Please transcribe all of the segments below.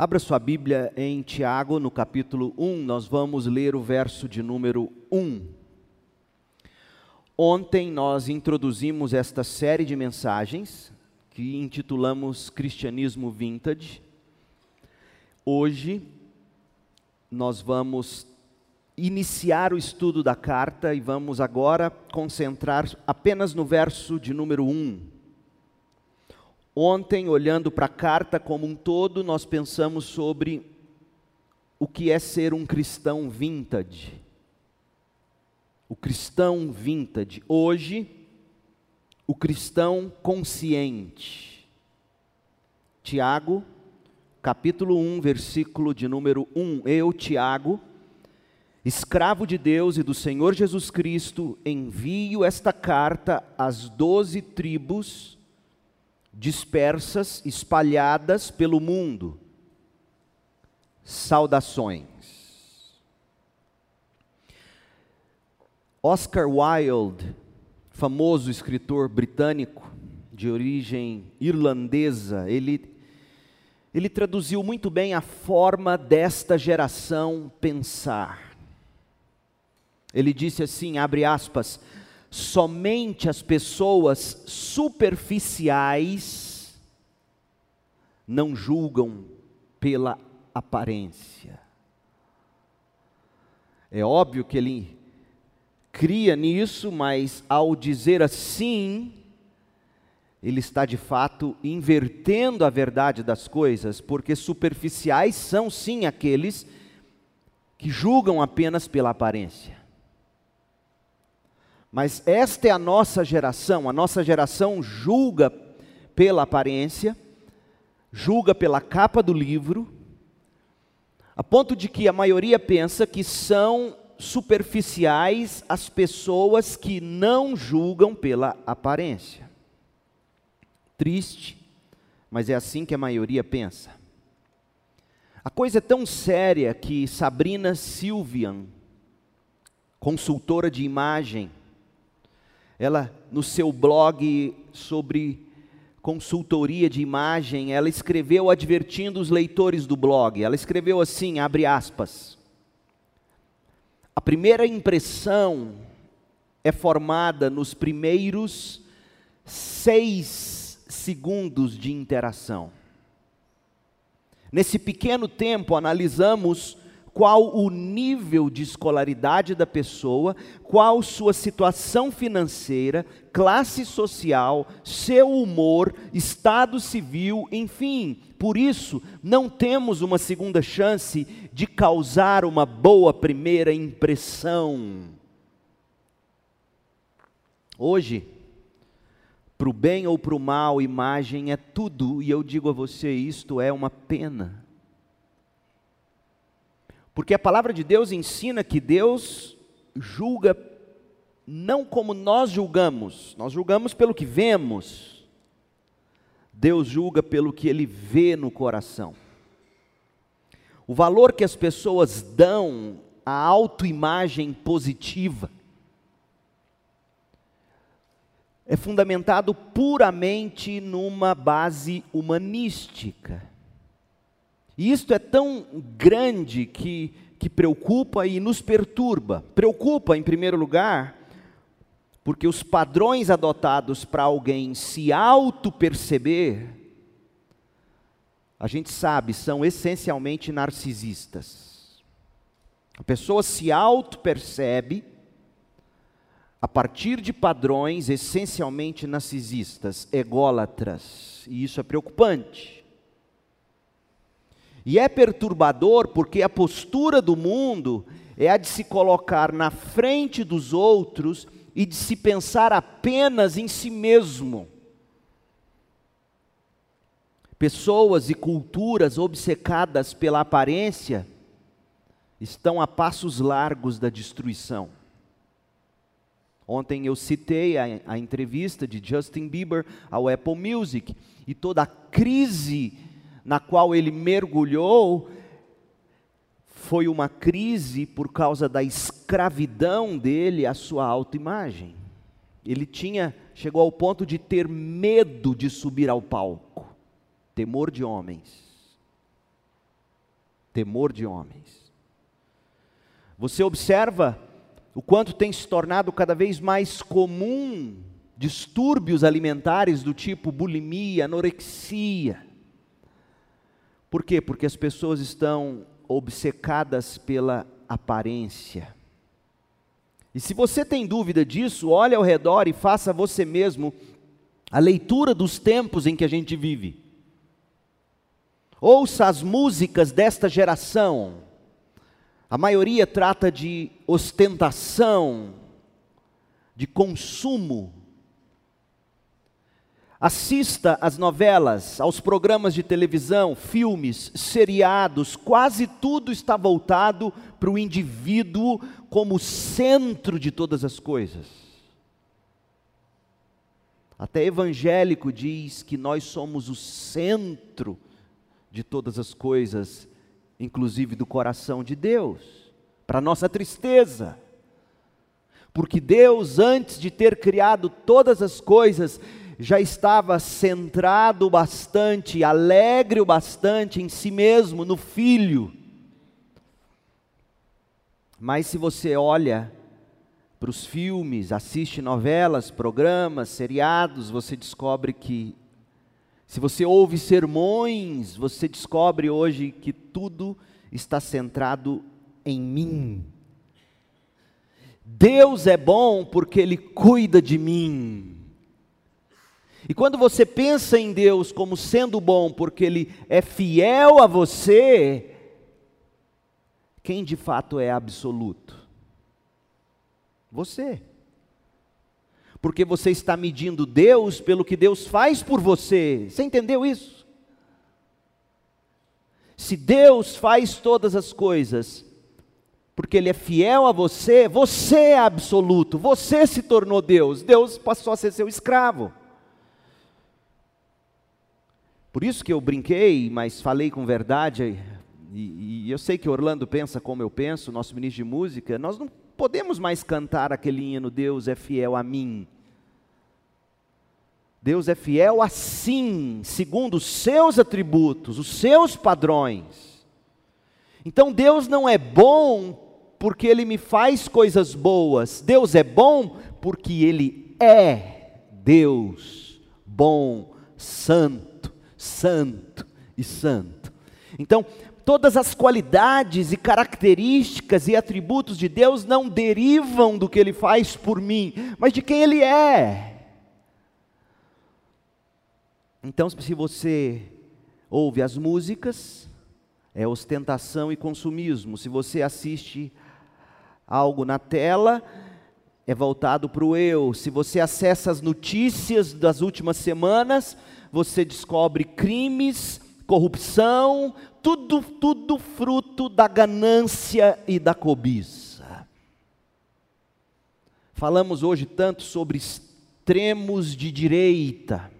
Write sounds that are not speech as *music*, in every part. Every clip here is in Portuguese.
Abra sua Bíblia em Tiago, no capítulo 1, nós vamos ler o verso de número 1. Ontem nós introduzimos esta série de mensagens que intitulamos Cristianismo Vintage. Hoje nós vamos iniciar o estudo da carta e vamos agora concentrar apenas no verso de número 1. Ontem, olhando para a carta como um todo, nós pensamos sobre o que é ser um cristão vintage. O cristão vintage. Hoje, o cristão consciente. Tiago, capítulo 1, versículo de número 1. Eu, Tiago, escravo de Deus e do Senhor Jesus Cristo, envio esta carta às doze tribos dispersas, espalhadas pelo mundo. Saudações. Oscar Wilde, famoso escritor britânico de origem irlandesa, ele ele traduziu muito bem a forma desta geração pensar. Ele disse assim, abre aspas: somente as pessoas superficiais não julgam pela aparência. É óbvio que ele cria nisso, mas ao dizer assim, ele está de fato invertendo a verdade das coisas, porque superficiais são sim aqueles que julgam apenas pela aparência. Mas esta é a nossa geração, a nossa geração julga pela aparência, julga pela capa do livro, a ponto de que a maioria pensa que são superficiais as pessoas que não julgam pela aparência. Triste, mas é assim que a maioria pensa. A coisa é tão séria que Sabrina Silvian, consultora de imagem, ela, no seu blog sobre consultoria de imagem, ela escreveu advertindo os leitores do blog. Ela escreveu assim, abre aspas: A primeira impressão é formada nos primeiros seis segundos de interação. Nesse pequeno tempo, analisamos qual o nível de escolaridade da pessoa, qual sua situação financeira, classe social, seu humor, estado civil, enfim. Por isso, não temos uma segunda chance de causar uma boa primeira impressão. Hoje, para o bem ou para o mal, imagem é tudo, e eu digo a você: isto é uma pena. Porque a palavra de Deus ensina que Deus julga não como nós julgamos, nós julgamos pelo que vemos. Deus julga pelo que ele vê no coração. O valor que as pessoas dão à autoimagem positiva é fundamentado puramente numa base humanística. E isto é tão grande que, que preocupa e nos perturba. Preocupa, em primeiro lugar, porque os padrões adotados para alguém se auto-perceber, a gente sabe, são essencialmente narcisistas. A pessoa se auto-percebe a partir de padrões essencialmente narcisistas, ególatras, e isso é preocupante. E é perturbador porque a postura do mundo é a de se colocar na frente dos outros e de se pensar apenas em si mesmo. Pessoas e culturas obcecadas pela aparência estão a passos largos da destruição. Ontem eu citei a, a, entrevista de Justin Bieber ao Apple Music e toda a crise na qual ele mergulhou foi uma crise por causa da escravidão dele à sua autoimagem. Ele tinha, chegou ao ponto de ter medo de subir ao palco, temor de homens. temor de homens. Você observa o quanto tem se tornado cada vez mais comum distúrbios alimentares do tipo bulimia, anorexia. Por quê? Porque as pessoas estão obcecadas pela aparência. E se você tem dúvida disso, olhe ao redor e faça você mesmo a leitura dos tempos em que a gente vive. Ouça as músicas desta geração. A maioria trata de ostentação, de consumo. Assista às novelas, aos programas de televisão, filmes, seriados, quase tudo está voltado para o indivíduo como centro de todas as coisas. Até evangélico diz que nós somos o centro de todas as coisas, inclusive do coração de Deus, para nossa tristeza. Porque Deus, antes de ter criado todas as coisas, já estava centrado bastante, alegre o bastante em si mesmo, no filho. Mas se você olha para os filmes, assiste novelas, programas, seriados, você descobre que, se você ouve sermões, você descobre hoje que tudo está centrado em mim. Deus é bom porque Ele cuida de mim. E quando você pensa em Deus como sendo bom, porque Ele é fiel a você, quem de fato é absoluto? Você. Porque você está medindo Deus pelo que Deus faz por você. Você entendeu isso? Se Deus faz todas as coisas, porque Ele é fiel a você, você é absoluto, você se tornou Deus, Deus passou a ser seu escravo. Por isso que eu brinquei, mas falei com verdade, e, e, eu sei que Orlando pensa como eu penso, nosso ministro de música, nós não podemos mais cantar aquele hino, Deus é fiel a mim. Deus é fiel assim, segundo os seus atributos, os seus padrões. Então Deus não é bom porque Ele me faz coisas boas, Deus é bom porque Ele é Deus, bom, santo, santo e santo. Então, todas as qualidades e características e atributos de Deus não derivam do que Ele faz por mim, mas de quem Ele é. Então, se você ouve as músicas, é ostentação e consumismo. Se você assiste algo na tela, é voltado para o eu. Se você acessa as notícias das últimas semanas, você descobre crimes, corrupção, tudo, tudo fruto da ganância e da cobiça. Falamos hoje tanto sobre extremos de direita,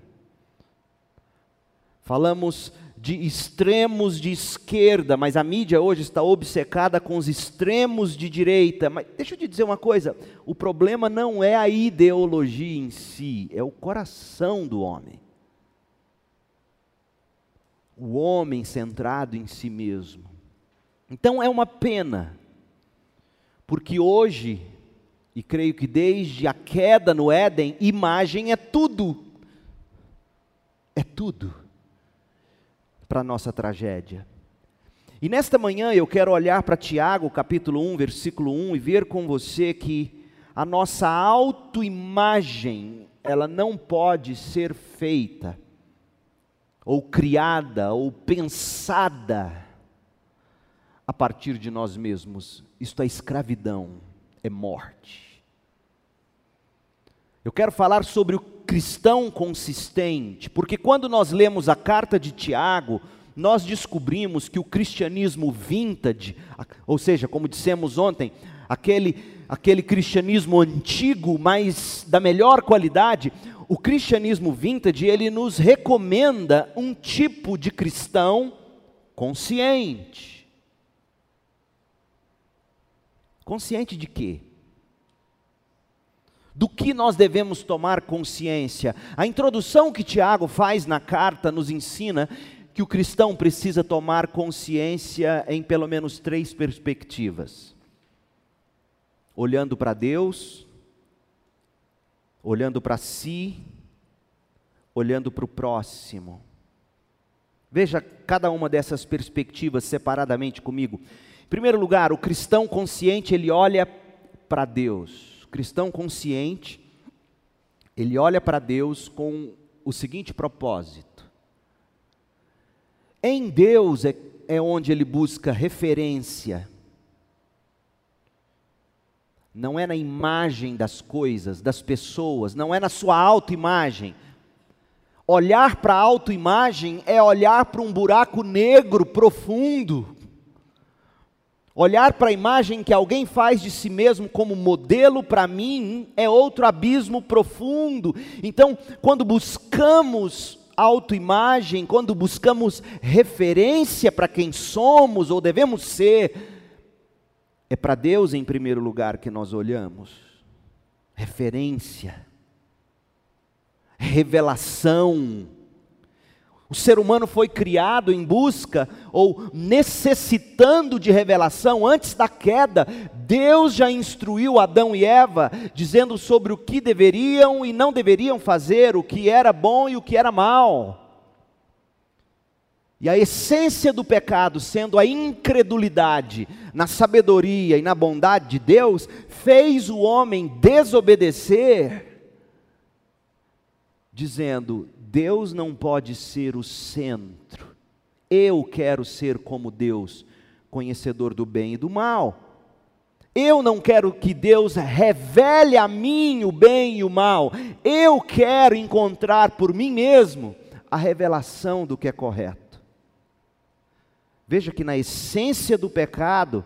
falamos de extremos de esquerda, mas a mídia hoje está obcecada com os extremos de direita. Mas deixa eu te dizer uma coisa: o problema não é a ideologia em si, é o coração do homem o homem centrado em si mesmo. Então é uma pena, porque hoje, e creio que desde a queda no Éden, imagem é tudo, é tudo para a nossa tragédia. E nesta manhã eu quero olhar para Tiago, capítulo 1, versículo 1, e ver com você que a nossa autoimagem, ela não pode ser feita ou criada, ou pensada a partir de nós mesmos. Isto é escravidão, é morte. Eu quero falar sobre o cristão consistente, porque quando nós lemos a carta de Tiago, nós descobrimos que o cristianismo vintage, ou seja, como dissemos ontem, aquele, aquele cristianismo antigo, mas da melhor qualidade, o cristianismo vintage, ele nos recomenda um tipo de cristão consciente. Consciente de quê? Do que nós devemos tomar consciência? A introdução que Tiago faz na carta nos ensina que o cristão precisa tomar consciência em pelo menos três perspectivas: olhando para Deus, olhando para si, olhando para o próximo. Veja cada uma dessas perspectivas separadamente comigo. Em primeiro lugar, o cristão consciente, ele olha para Deus. O cristão consciente, ele olha para Deus com o seguinte propósito: em Deus é, é onde ele busca referência, não é na imagem das coisas, das pessoas, não é na sua autoimagem. Olhar para a autoimagem é olhar para um buraco negro profundo. Olhar para a imagem que alguém faz de si mesmo como modelo para mim é outro abismo profundo. Então, quando buscamos autoimagem, quando buscamos referência para quem somos ou devemos ser, é para Deus em primeiro lugar que nós olhamos. Referência, revelação, o ser humano foi criado em busca ou necessitando de revelação antes da queda. Deus já instruiu Adão e Eva, dizendo sobre o que deveriam e não deveriam fazer, o que era bom e o que era mal. E a essência do pecado, sendo a incredulidade na sabedoria e na bondade de Deus, fez o homem desobedecer, dizendo: Deus não pode ser o centro. Eu quero ser como Deus, conhecedor do bem e do mal. Eu não quero que Deus revele a mim o bem e o mal. Eu quero encontrar por mim mesmo a revelação do que é correto. Veja que na essência do pecado,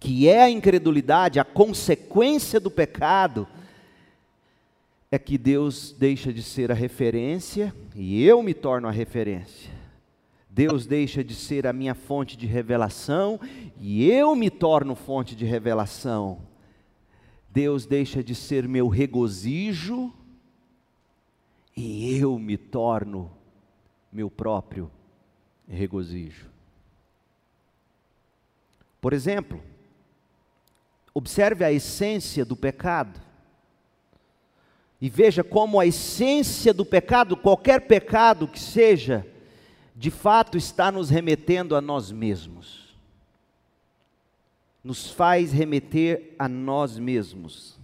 que é a incredulidade, a consequência do pecado, é que Deus deixa de ser a referência e eu me torno a referência. Deus deixa de ser a minha fonte de revelação e eu me torno fonte de revelação. Deus deixa de ser meu regozijo e eu me torno meu próprio regozijo. Por exemplo, observe a essência do pecado. E veja como a essência do pecado, qualquer pecado que seja, de fato está nos remetendo a nós mesmos. Nos faz remeter a nós mesmos.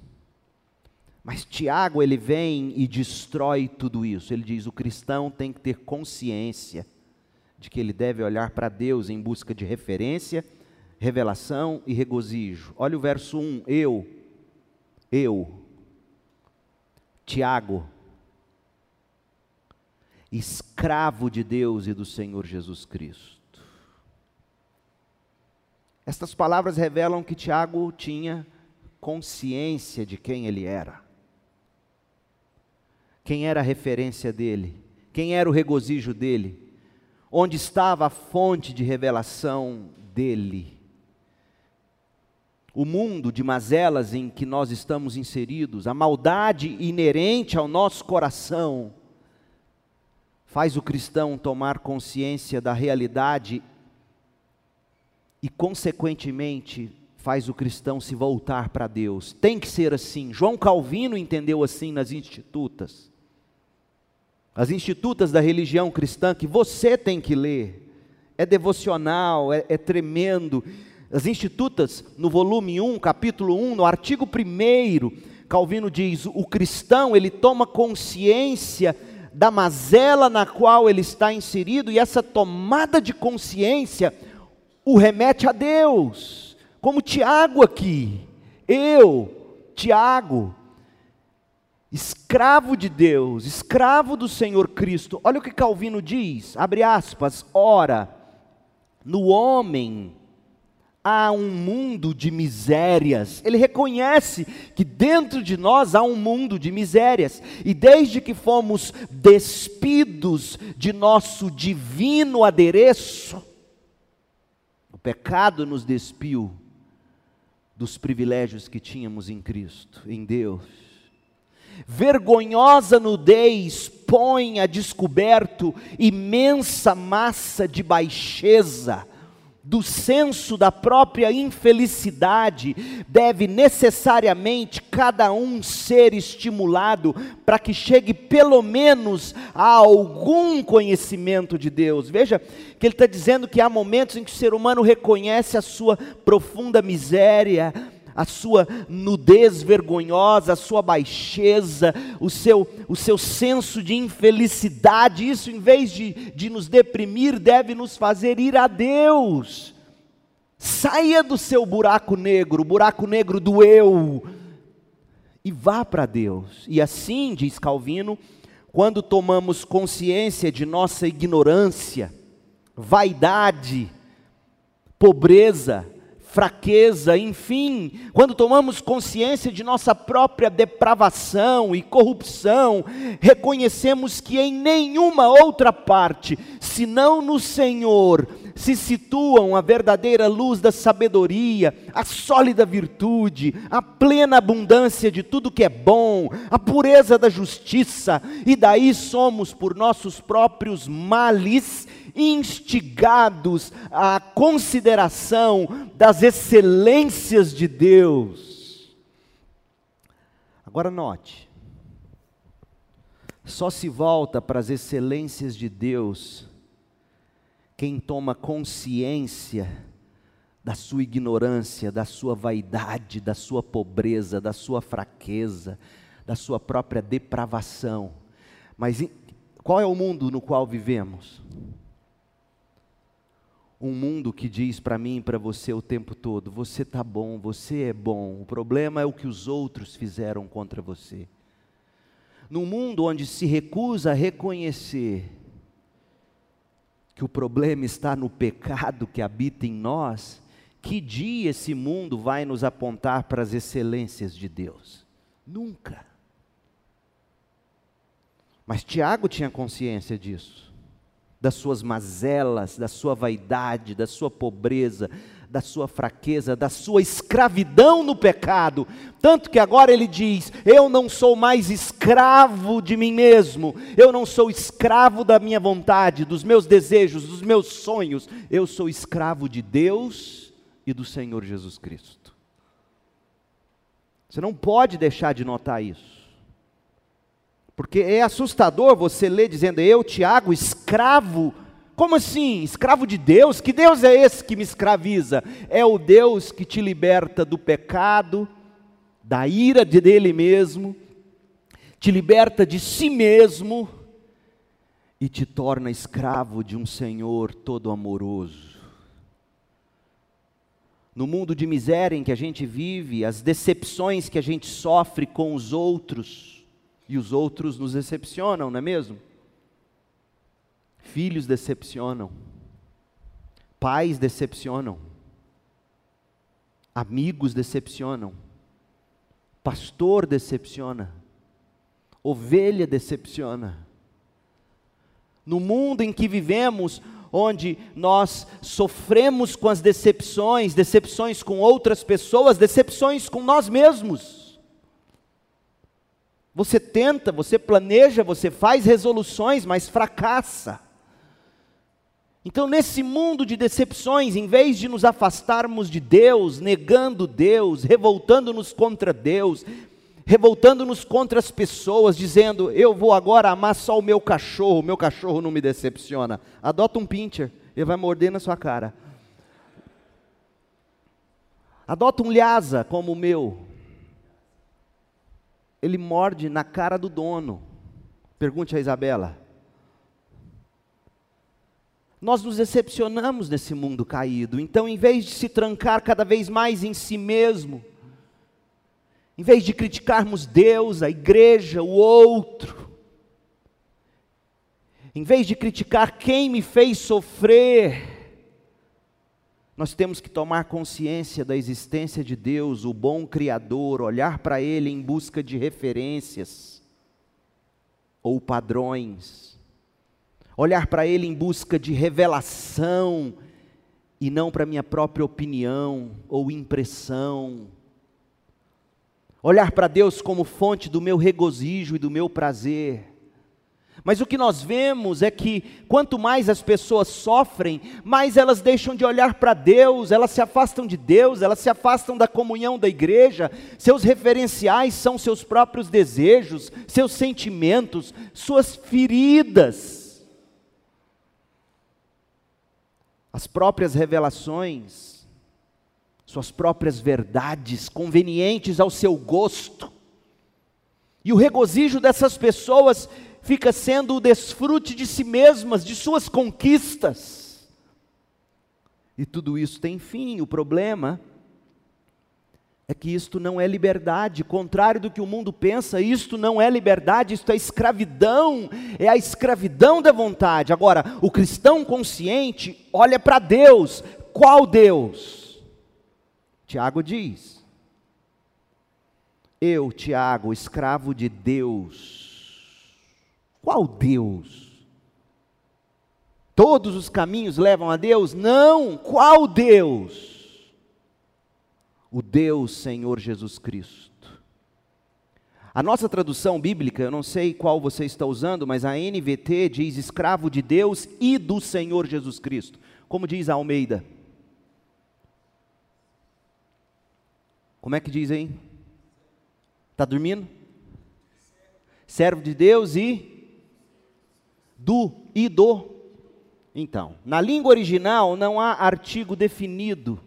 Mas Tiago, ele vem e destrói tudo isso. Ele diz: o cristão tem que ter consciência de que ele deve olhar para Deus em busca de referência, revelação e regozijo. Olha o verso 1: eu, eu, Tiago, escravo de Deus e do Senhor Jesus Cristo. Estas palavras revelam que Tiago tinha consciência de quem ele era. Quem era a referência dele? Quem era o regozijo dele? Onde estava a fonte de revelação dele? O mundo de mazelas em que nós estamos inseridos, a maldade inerente ao nosso coração, faz o cristão tomar consciência da realidade e, consequentemente, faz o cristão se voltar para Deus. Tem que ser assim. João Calvino entendeu assim nas institutas. As institutas da religião cristã que você tem que ler. É devocional, é, é tremendo as Institutas, no volume 1, capítulo 1, no artigo 1, Calvino diz: o cristão ele toma consciência da mazela na qual ele está inserido, e essa tomada de consciência o remete a Deus, como Tiago aqui, eu, Tiago, escravo de Deus, escravo do Senhor Cristo. Olha o que Calvino diz, abre aspas, ora, no homem há um mundo de misérias. Ele reconhece que dentro de nós há um mundo de misérias. E desde que fomos despidos de nosso divino adereço, o pecado nos despiu dos privilégios que tínhamos em Cristo, em Deus. Vergonhosa nudez põe a descoberto imensa massa de baixeza do senso da própria infelicidade, deve necessariamente cada um ser estimulado para que chegue pelo menos a algum conhecimento de Deus. Veja que ele está dizendo que há momentos em que o ser humano reconhece a sua profunda miséria, a sua nudez vergonhosa, a sua baixeza, o seu, o seu senso de infelicidade, isso em vez de, de nos deprimir, deve nos fazer ir a Deus. Saia do seu buraco negro, buraco negro do eu, e vá para Deus. E assim, diz Calvino, quando tomamos consciência de nossa ignorância, vaidade, pobreza, fraqueza, enfim, quando tomamos consciência de nossa própria depravação e corrupção, reconhecemos que em nenhuma outra parte, senão no Senhor, se situam a verdadeira luz da sabedoria, a sólida virtude, a plena abundância de tudo que é bom, a pureza da justiça, e daí somos por nossos próprios males instigados à consideração das excelências de Deus. Agora note, só se volta para as excelências de Deus quem toma consciência da sua ignorância, da sua vaidade, da sua pobreza, da sua fraqueza, da sua própria depravação. Mas qual é o mundo no qual vivemos? Um mundo que diz para mim e para você o tempo todo: você está bom, você é bom, o problema é o que os outros fizeram contra você. Num mundo onde se recusa a reconhecer que o problema está no pecado que habita em nós, que dia esse mundo vai nos apontar para as excelências de Deus? Nunca. Mas Tiago tinha consciência disso das suas mazelas, da sua vaidade, da sua pobreza, da sua fraqueza, da sua escravidão no pecado. Tanto que agora ele diz: Eu não sou mais escravo de mim mesmo, eu não sou escravo da minha vontade, dos meus desejos, dos meus sonhos, eu sou escravo de Deus e do Senhor Jesus Cristo. Você não pode deixar de notar isso. Porque é assustador você ler dizendo, eu, Tiago, escravo. Como assim? Escravo de Deus? Que Deus é esse que me escraviza? É o Deus que te liberta do pecado, da ira dele mesmo, te liberta de si mesmo e te torna escravo de um Senhor todo amoroso. No mundo de miséria em que a gente vive, as decepções que a gente sofre com os outros, e os outros nos decepcionam, não é mesmo? Filhos decepcionam, pais decepcionam, amigos decepcionam, pastor decepciona, ovelha decepciona. No mundo em que vivemos, onde nós sofremos com as decepções, decepções com outras pessoas, decepções com nós mesmos. Você tenta, você planeja, você faz resoluções, mas fracassa. Então, nesse mundo de decepções, em vez de nos afastarmos de Deus, negando Deus, revoltando-nos contra Deus, revoltando-nos contra as pessoas, dizendo: Eu vou agora amar só o meu cachorro, o meu cachorro não me decepciona. Adota um pincher, ele vai morder na sua cara. Adota um lhasa como o meu, ele morde na cara do dono. Pergunte a Isabela. Nós nos decepcionamos nesse mundo caído, então, em vez de se trancar cada vez mais em si mesmo, em vez de criticarmos Deus, a igreja, o outro, em vez de criticar quem me fez sofrer, nós temos que tomar consciência da existência de Deus, o bom Criador, olhar para Ele em busca de referências ou padrões, olhar para Ele em busca de revelação e não para minha própria opinião ou impressão. olhar para Deus como fonte do meu regozijo e do meu prazer. Mas o que nós vemos é que quanto mais as pessoas sofrem, mais elas deixam de olhar para Deus, elas se afastam de Deus, elas se afastam da comunhão da igreja, seus referenciais são seus próprios desejos, seus sentimentos, suas feridas, as próprias revelações, suas próprias verdades convenientes ao seu gosto. E o regozijo dessas pessoas fica sendo o desfrute de si mesmas, de suas conquistas. E tudo isso tem fim. O problema é que isto não é liberdade, contrário do que o mundo pensa, isto não é liberdade, isto é escravidão, é a escravidão da vontade. Agora, o cristão consciente olha para Deus, qual Deus? Tiago diz: Eu, Tiago, escravo de Deus, qual Deus? Todos os caminhos levam a Deus? Não, qual Deus? O Deus Senhor Jesus Cristo. A nossa tradução bíblica, eu não sei qual você está usando, mas a NVT diz escravo de Deus e do Senhor Jesus Cristo. Como diz a Almeida? Como é que diz aí? Está dormindo? Servo de Deus e do e do. Então, na língua original não há artigo definido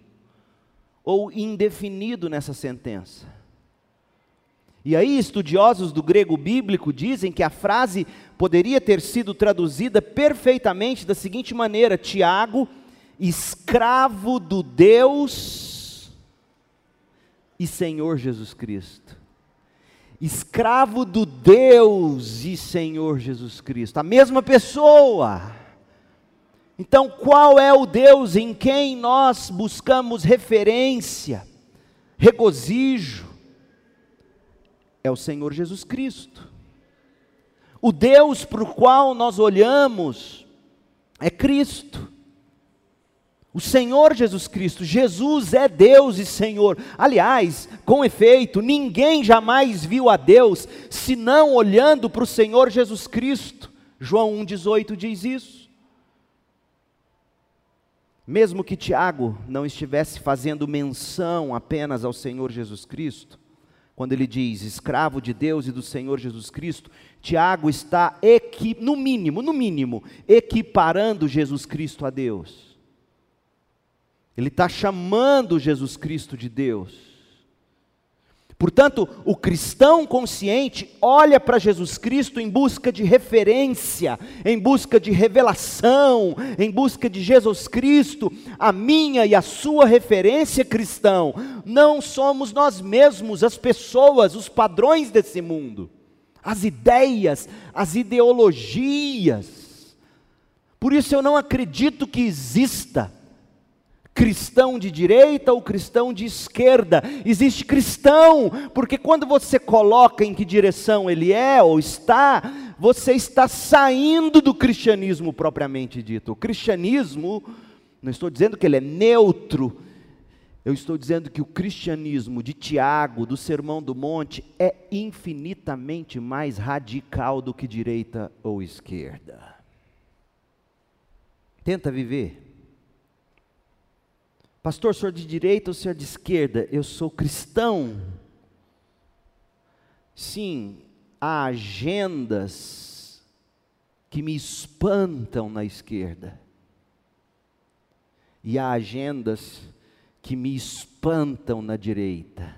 ou indefinido nessa sentença. E aí, estudiosos do grego bíblico dizem que a frase poderia ter sido traduzida perfeitamente da seguinte maneira: Tiago, escravo do Deus e Senhor Jesus Cristo escravo do Deus e Senhor Jesus Cristo, a mesma pessoa. Então, qual é o Deus em quem nós buscamos referência, regozijo? É o Senhor Jesus Cristo. O Deus para o qual nós olhamos é Cristo. O Senhor Jesus Cristo, Jesus é Deus e Senhor. Aliás, com efeito, ninguém jamais viu a Deus senão olhando para o Senhor Jesus Cristo. João 1,18 diz isso. Mesmo que Tiago não estivesse fazendo menção apenas ao Senhor Jesus Cristo, quando ele diz escravo de Deus e do Senhor Jesus Cristo, Tiago está, no mínimo, no mínimo, equiparando Jesus Cristo a Deus. Ele está chamando Jesus Cristo de Deus. Portanto, o cristão consciente olha para Jesus Cristo em busca de referência, em busca de revelação, em busca de Jesus Cristo, a minha e a sua referência cristão. Não somos nós mesmos, as pessoas, os padrões desse mundo, as ideias, as ideologias. Por isso eu não acredito que exista cristão de direita ou cristão de esquerda. Existe cristão, porque quando você coloca em que direção ele é ou está, você está saindo do cristianismo propriamente dito. O cristianismo, não estou dizendo que ele é neutro, eu estou dizendo que o cristianismo de Tiago, do Sermão do Monte, é infinitamente mais radical do que direita ou esquerda. Tenta viver Pastor, senhor de direita ou senhor de esquerda? Eu sou cristão. Sim, há agendas que me espantam na esquerda. E há agendas que me espantam na direita.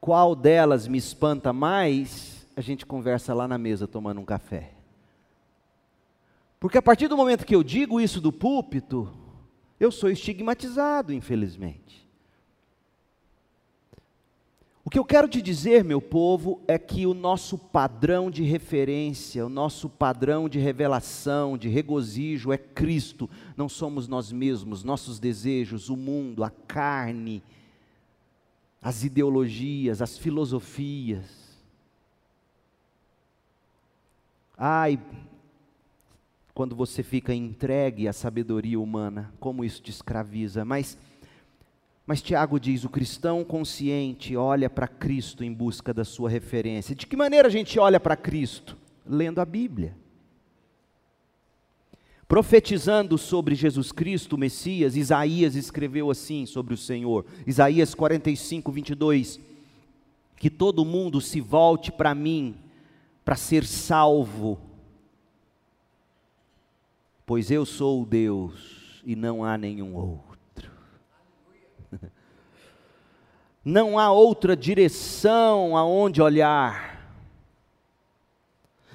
Qual delas me espanta mais? A gente conversa lá na mesa tomando um café. Porque a partir do momento que eu digo isso do púlpito, eu sou estigmatizado, infelizmente. O que eu quero te dizer, meu povo, é que o nosso padrão de referência, o nosso padrão de revelação, de regozijo é Cristo, não somos nós mesmos, nossos desejos, o mundo, a carne, as ideologias, as filosofias. Ai, quando você fica entregue à sabedoria humana, como isso te escraviza. Mas Mas Tiago diz: o cristão consciente olha para Cristo em busca da sua referência. De que maneira a gente olha para Cristo? Lendo a Bíblia. Profetizando sobre Jesus Cristo, o Messias, Isaías escreveu assim sobre o Senhor. Isaías 45, 22. Que todo mundo se volte para mim, para ser salvo, pois eu sou o Deus e não há nenhum outro. *laughs* Não há outra direção aonde olhar.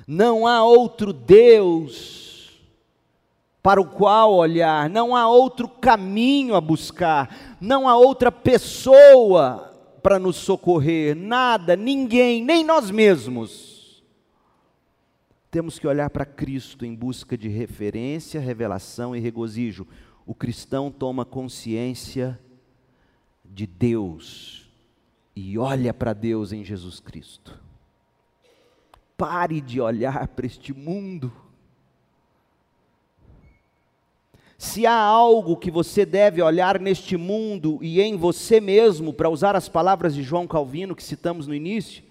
Não há outro Deus para o qual olhar, não há outro caminho a buscar, não há outra pessoa para nos socorrer, nada, ninguém, nem nós mesmos temos que olhar para Cristo em busca de referência, revelação e regozijo. O cristão toma consciência de Deus e olha para Deus em Jesus Cristo. Pare de olhar para este mundo. Se há algo que você deve olhar neste mundo e em você mesmo, para usar as palavras de João Calvino que citamos no início,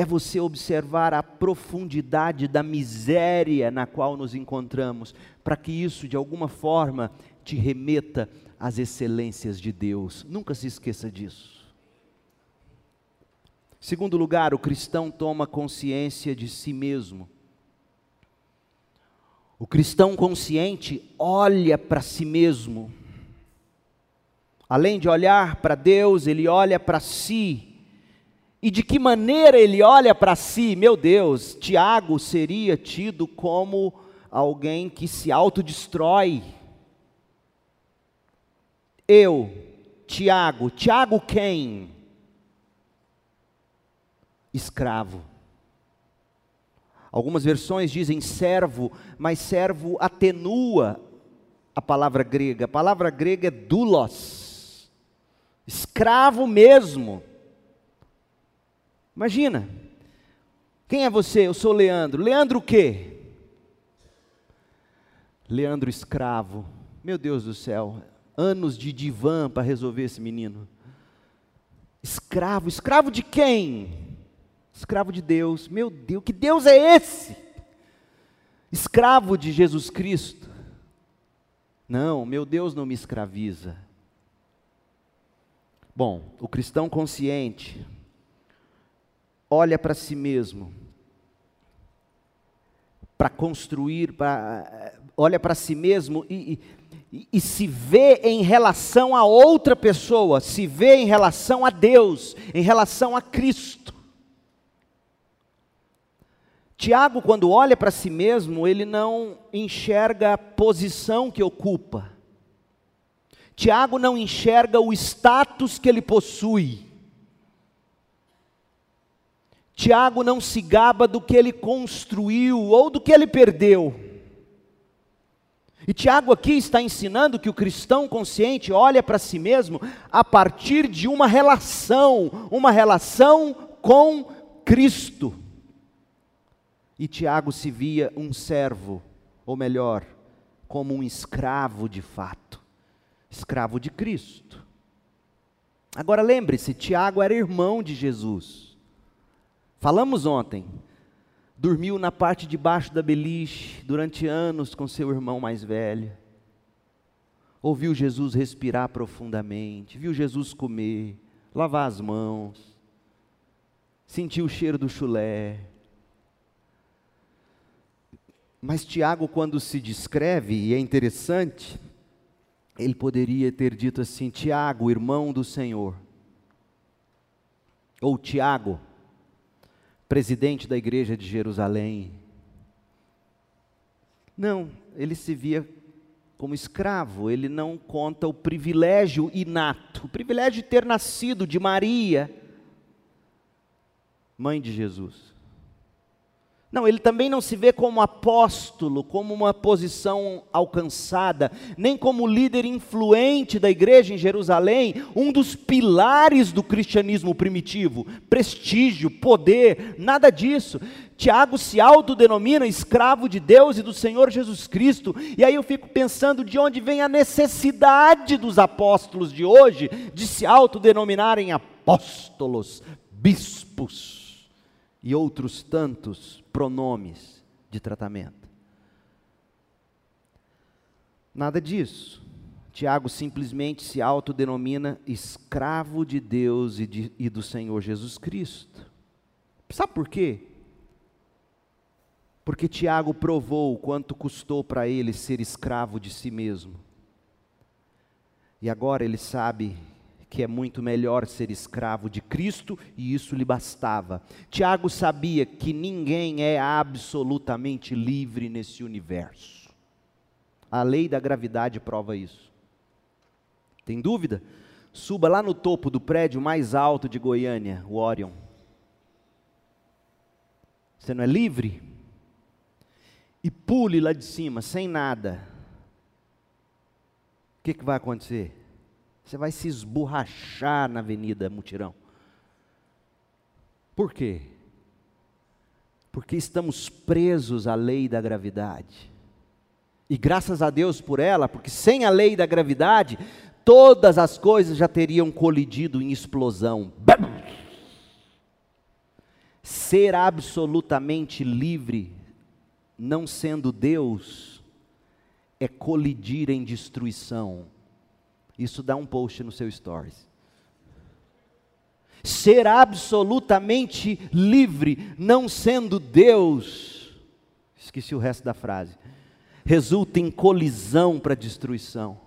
é você observar a profundidade da miséria na qual nos encontramos, para que isso de alguma forma te remeta às excelências de Deus. Nunca se esqueça disso. Segundo lugar, o cristão toma consciência de si mesmo. O cristão consciente olha para si mesmo. Além de olhar para Deus, ele olha para si e de que maneira ele olha para si, meu Deus, Tiago seria tido como alguém que se autodestrói. Eu, Tiago, Tiago quem? Escravo. Algumas versões dizem servo, mas servo atenua a palavra grega. A palavra grega é doulos, escravo mesmo. Imagina. Quem é você? Eu sou Leandro. Leandro o quê? Leandro escravo. Meu Deus do céu. Anos de divã para resolver esse menino. Escravo. Escravo de quem? Escravo de Deus. Meu Deus, que Deus é esse? Escravo de Jesus Cristo. Não, meu Deus não me escraviza. Bom, o cristão consciente olha para si mesmo, para construir, pra, olha para si mesmo e, e, e, se vê em relação a outra pessoa, se vê em relação a Deus, em relação a Cristo. Tiago, quando olha para si mesmo, ele não enxerga a posição que ocupa. Tiago não enxerga o status que ele possui. Tiago não se gaba do que ele construiu ou do que ele perdeu. E Tiago aqui está ensinando que o cristão consciente olha para si mesmo a partir de uma relação, uma relação com Cristo. E Tiago se via um servo, ou melhor, como um escravo de fato, escravo de Cristo. Agora lembre-se, Tiago era irmão de Jesus. Falamos ontem, dormiu na parte de baixo da beliche durante anos com seu irmão mais velho. Ouviu Jesus respirar profundamente, viu Jesus comer, lavar as mãos, sentiu o cheiro do chulé. Mas Tiago, quando se descreve, e é interessante, ele poderia ter dito assim: Tiago, irmão do Senhor, ou Tiago, presidente da igreja de Jerusalém. Não, ele se via como escravo, ele não conta o privilégio inato, o privilégio de ter nascido de Maria, mãe de Jesus. Não, ele também não se vê como apóstolo, como uma posição alcançada, nem como líder influente da igreja em Jerusalém, um dos pilares do cristianismo primitivo, prestígio, poder, nada disso. Tiago se autodenomina escravo de Deus e do Senhor Jesus Cristo, e aí eu fico pensando de onde vem a necessidade dos apóstolos de hoje de se autodenominarem apóstolos, bispos e outros tantos pronomes de tratamento. Nada disso. Tiago simplesmente se autodenomina escravo de Deus e, de, e do Senhor Jesus Cristo. Sabe por quê? Porque Tiago provou quanto custou para ele ser escravo de si mesmo. E agora ele sabe que é muito melhor ser escravo de Cristo e isso lhe bastava. Tiago sabia que ninguém é absolutamente livre nesse universo. A lei da gravidade prova isso. Tem dúvida? Suba lá no topo do prédio mais alto de Goiânia, o Orion. Você não é livre? E pule lá de cima, sem nada. O que, que vai acontecer? Você vai se esborrachar na Avenida Mutirão. Por quê? Porque estamos presos à lei da gravidade. E graças a Deus por ela, porque sem a lei da gravidade, todas as coisas já teriam colidido em explosão. Ser absolutamente livre, não sendo Deus, é colidir em destruição isso dá um post no seu stories. Ser absolutamente livre, não sendo Deus, esqueci o resto da frase, resulta em colisão para destruição.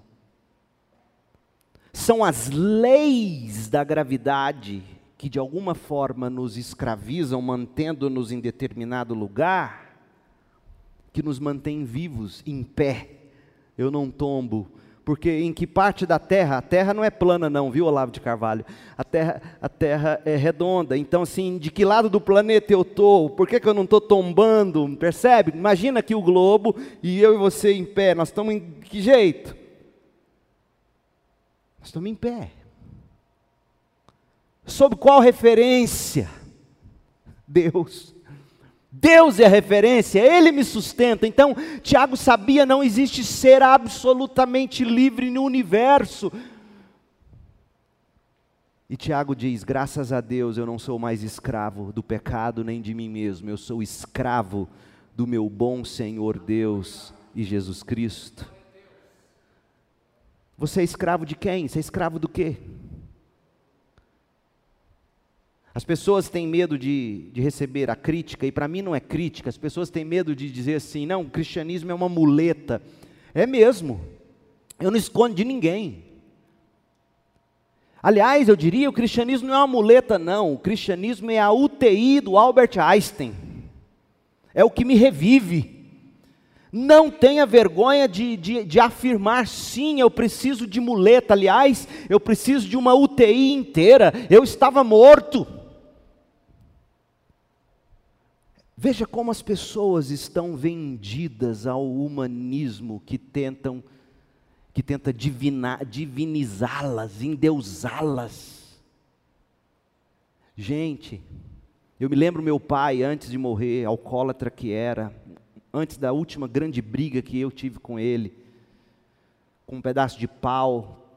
São as leis da gravidade que de alguma forma nos escravizam, mantendo-nos em determinado lugar, que nos mantém vivos, em pé. Eu não tombo, porque em que parte da terra? A terra não é plana, não, viu, Olavo de Carvalho? A terra, a terra é redonda. Então, assim, de que lado do planeta eu estou? Por que, que eu não estou tombando? Percebe? Imagina aqui o globo e eu e você em pé. Nós estamos em que jeito? Nós estamos em pé. Sob qual referência? Deus. Deus é a referência, Ele me sustenta. Então, Tiago sabia não existe ser absolutamente livre no universo. E Tiago diz: graças a Deus eu não sou mais escravo do pecado nem de mim mesmo, eu sou escravo do meu bom Senhor Deus e Jesus Cristo. Você é escravo de quem? Você é escravo do quê? As pessoas têm medo de, de receber a crítica, e para mim não é crítica, as pessoas têm medo de dizer assim: não, o cristianismo é uma muleta. É mesmo, eu não escondo de ninguém. Aliás, eu diria: o cristianismo não é uma muleta, não, o cristianismo é a UTI do Albert Einstein, é o que me revive. Não tenha vergonha de, de, de, afirmar, sim, eu preciso de muleta. Aliás, eu preciso de uma UTI inteira. Eu estava morto. Veja como as pessoas estão vendidas ao humanismo que tentam que tenta divinizá-las, endeusá-las. Gente, eu me lembro meu pai antes de morrer, alcoólatra que era, antes da última grande briga que eu tive com ele, com um pedaço de pau,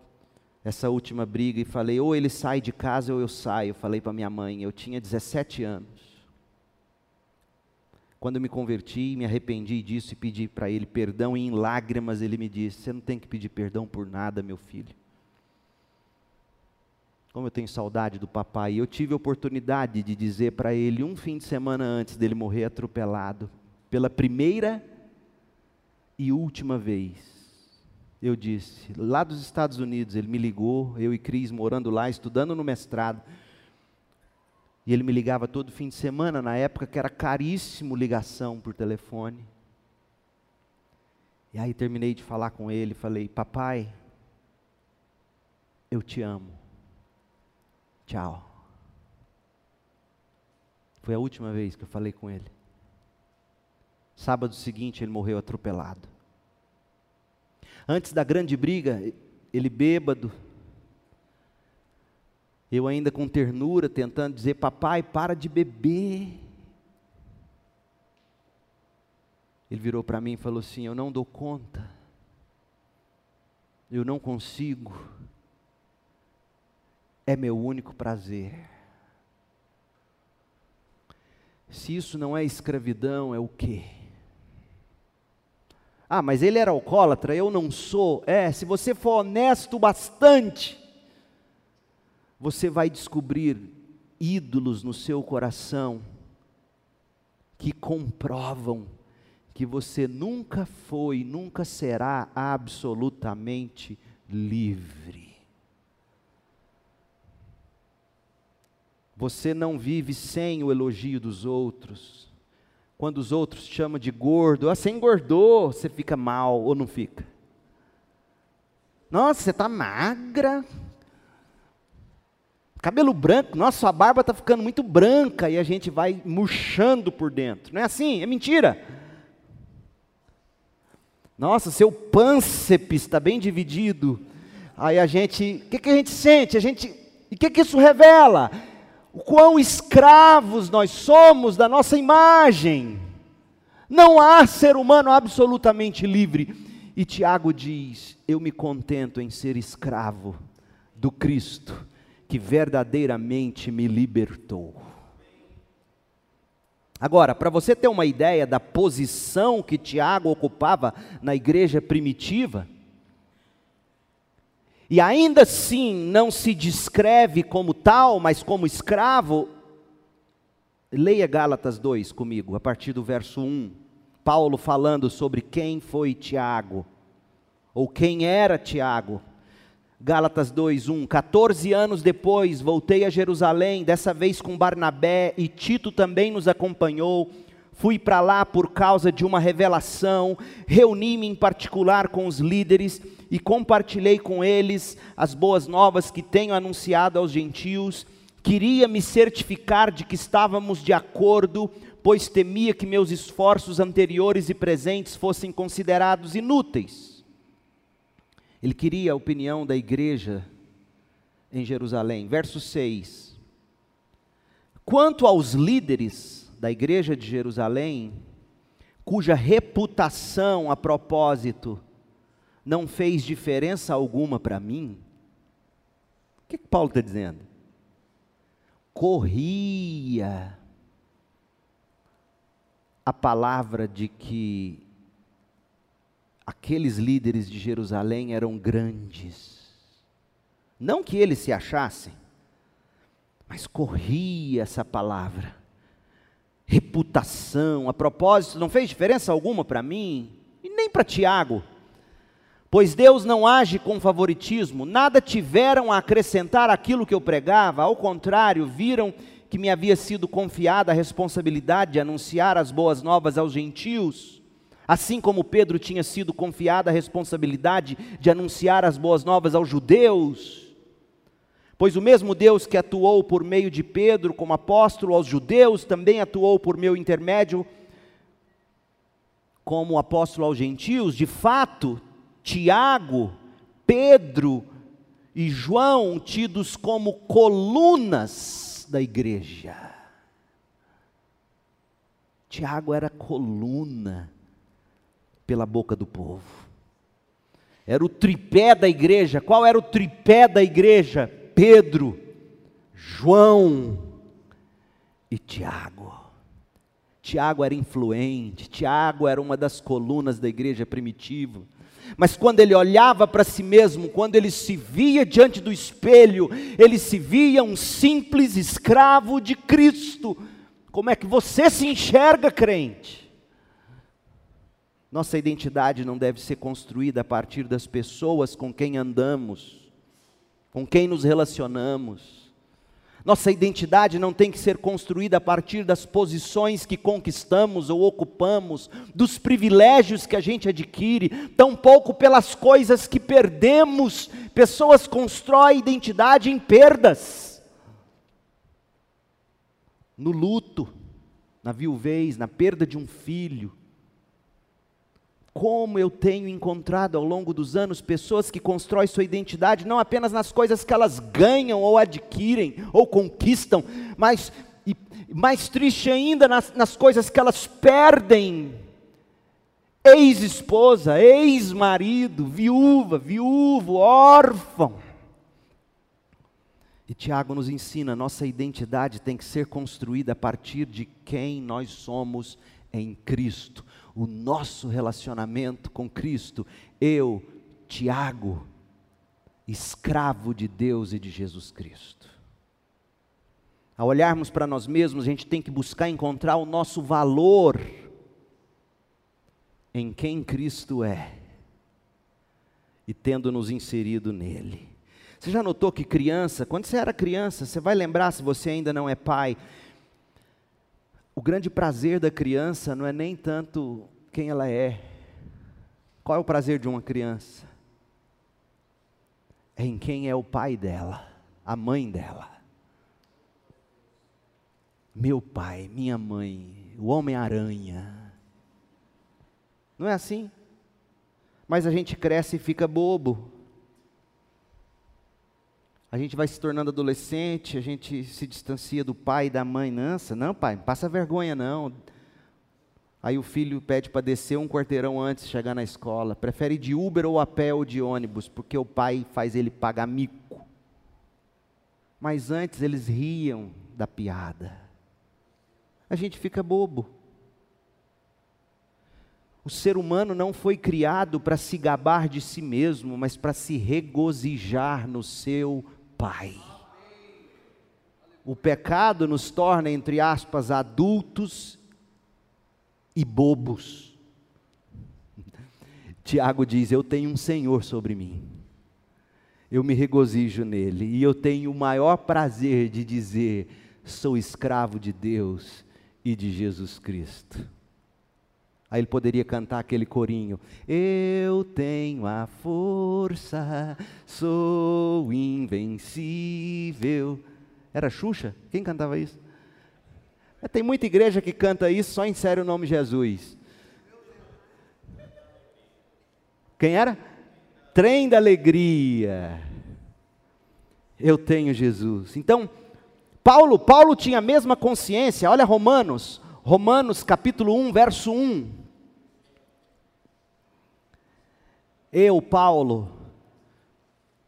essa última briga e falei, ou ele sai de casa ou eu saio. Eu falei para minha mãe, eu tinha 17 anos. Quando me converti, me arrependi disso e pedi para ele perdão, e em lágrimas ele me disse: Você não tem que pedir perdão por nada, meu filho. Como eu tenho saudade do papai. Eu tive a oportunidade de dizer para ele, um fim de semana antes dele morrer atropelado, pela primeira e última vez. Eu disse, lá dos Estados Unidos, ele me ligou, eu e Cris morando lá, estudando no mestrado. E ele me ligava todo fim de semana, na época que era caríssimo ligação por telefone. E aí terminei de falar com ele, falei: "Papai, eu te amo. Tchau." Foi a última vez que eu falei com ele. Sábado seguinte ele morreu atropelado. Antes da grande briga, ele bêbado, eu ainda com ternura tentando dizer: Papai, para de beber. Ele virou para mim e falou assim: Eu não dou conta, eu não consigo, é meu único prazer. Se isso não é escravidão, é o quê? Ah, mas ele era alcoólatra, eu não sou. É, se você for honesto bastante, você vai descobrir ídolos no seu coração que comprovam que você nunca foi, nunca será absolutamente livre. Você não vive sem o elogio dos outros. Quando os outros te chamam de gordo, ah, você engordou, você fica mal ou não fica? Nossa, você está magra, Cabelo branco, nossa, sua barba está ficando muito branca e a gente vai murchando por dentro. Não é assim? É mentira. Nossa, seu pânceps está bem dividido. Aí a gente, o que, que a gente sente? A gente, e o que, que isso revela? O quão escravos nós somos da nossa imagem. Não há ser humano absolutamente livre. E Tiago diz: Eu me contento em ser escravo do Cristo que verdadeiramente me libertou. Agora, para você ter uma ideia da posição que Tiago ocupava na igreja primitiva, e ainda assim não se descreve como tal, mas como escravo, leia Gálatas 2 comigo, a partir do verso 1. Paulo falando sobre quem foi Tiago, ou quem era Tiago. Gálatas 2:1 14 anos depois voltei a Jerusalém, dessa vez com Barnabé e Tito também nos acompanhou. Fui para lá por causa de uma revelação, reuni-me em particular com os líderes e compartilhei com eles as boas novas que tenho anunciado aos gentios. Queria me certificar de que estávamos de acordo, pois temia que meus esforços anteriores e presentes fossem considerados inúteis. Ele queria a opinião da igreja em Jerusalém. Verso 6. Quanto aos líderes da igreja de Jerusalém, cuja reputação a propósito não fez diferença alguma para mim, o que, que Paulo está dizendo? Corria a palavra de que aqueles líderes de Jerusalém eram grandes. Não que eles se achassem, mas corria essa palavra. Reputação, a propósito, não fez diferença alguma para mim e nem para Tiago. Pois Deus não age com favoritismo, nada tiveram a acrescentar aquilo que eu pregava, ao contrário, viram que me havia sido confiada a responsabilidade de anunciar as boas novas aos gentios Assim como Pedro tinha sido confiada a responsabilidade de anunciar as boas novas aos judeus, pois o mesmo Deus que atuou por meio de Pedro como apóstolo aos judeus, também atuou por meu intermédio como apóstolo aos gentios. De fato, Tiago, Pedro e João, tidos como colunas da igreja. Tiago era coluna pela boca do povo. Era o tripé da igreja. Qual era o tripé da igreja? Pedro, João e Tiago. Tiago era influente, Tiago era uma das colunas da igreja primitiva. Mas quando ele olhava para si mesmo, quando ele se via diante do espelho, ele se via um simples escravo de Cristo. Como é que você se enxerga, crente? Nossa identidade não deve ser construída a partir das pessoas com quem andamos, com quem nos relacionamos. Nossa identidade não tem que ser construída a partir das posições que conquistamos ou ocupamos, dos privilégios que a gente adquire, tampouco pelas coisas que perdemos. Pessoas constroem identidade em perdas, no luto, na viuvez, na perda de um filho como eu tenho encontrado ao longo dos anos pessoas que constroem sua identidade não apenas nas coisas que elas ganham ou adquirem ou conquistam, mas e mais triste ainda nas, nas coisas que elas perdem. Ex-esposa, ex-marido, viúva, viúvo, órfão. E Tiago nos ensina: nossa identidade tem que ser construída a partir de quem nós somos em Cristo o nosso relacionamento com Cristo. Eu, Tiago, escravo de Deus e de Jesus Cristo. Ao olharmos para nós mesmos, a gente tem que buscar encontrar o nosso valor em quem Cristo é e tendo nos inserido nele. Você já notou que criança, quando você era criança, você vai lembrar se você ainda não é pai, o grande prazer da criança não é nem tanto quem ela é. Qual é o prazer de uma criança? É em quem é o pai dela, a mãe dela. Meu pai, minha mãe, o Homem-Aranha. Não é assim? Mas a gente cresce e fica bobo. A gente vai se tornando adolescente, a gente se distancia do pai e da mãe. Nossa, não, pai, passa vergonha não. Aí o filho pede para descer um quarteirão antes de chegar na escola. Prefere de Uber ou a pé ou de ônibus, porque o pai faz ele pagar mico. Mas antes eles riam da piada. A gente fica bobo. O ser humano não foi criado para se gabar de si mesmo, mas para se regozijar no seu Pai. O pecado nos torna, entre aspas, adultos e bobos. *laughs* Tiago diz: Eu tenho um Senhor sobre mim, eu me regozijo nele, e eu tenho o maior prazer de dizer: sou escravo de Deus e de Jesus Cristo. Aí ele poderia cantar aquele corinho: Eu tenho a força, sou invencível. Era Xuxa? Quem cantava isso? É, tem muita igreja que canta isso, só insere o nome Jesus. Quem era? Trem da alegria. Eu tenho Jesus. Então, Paulo, Paulo tinha a mesma consciência. Olha Romanos, Romanos capítulo 1, verso 1. Eu, Paulo,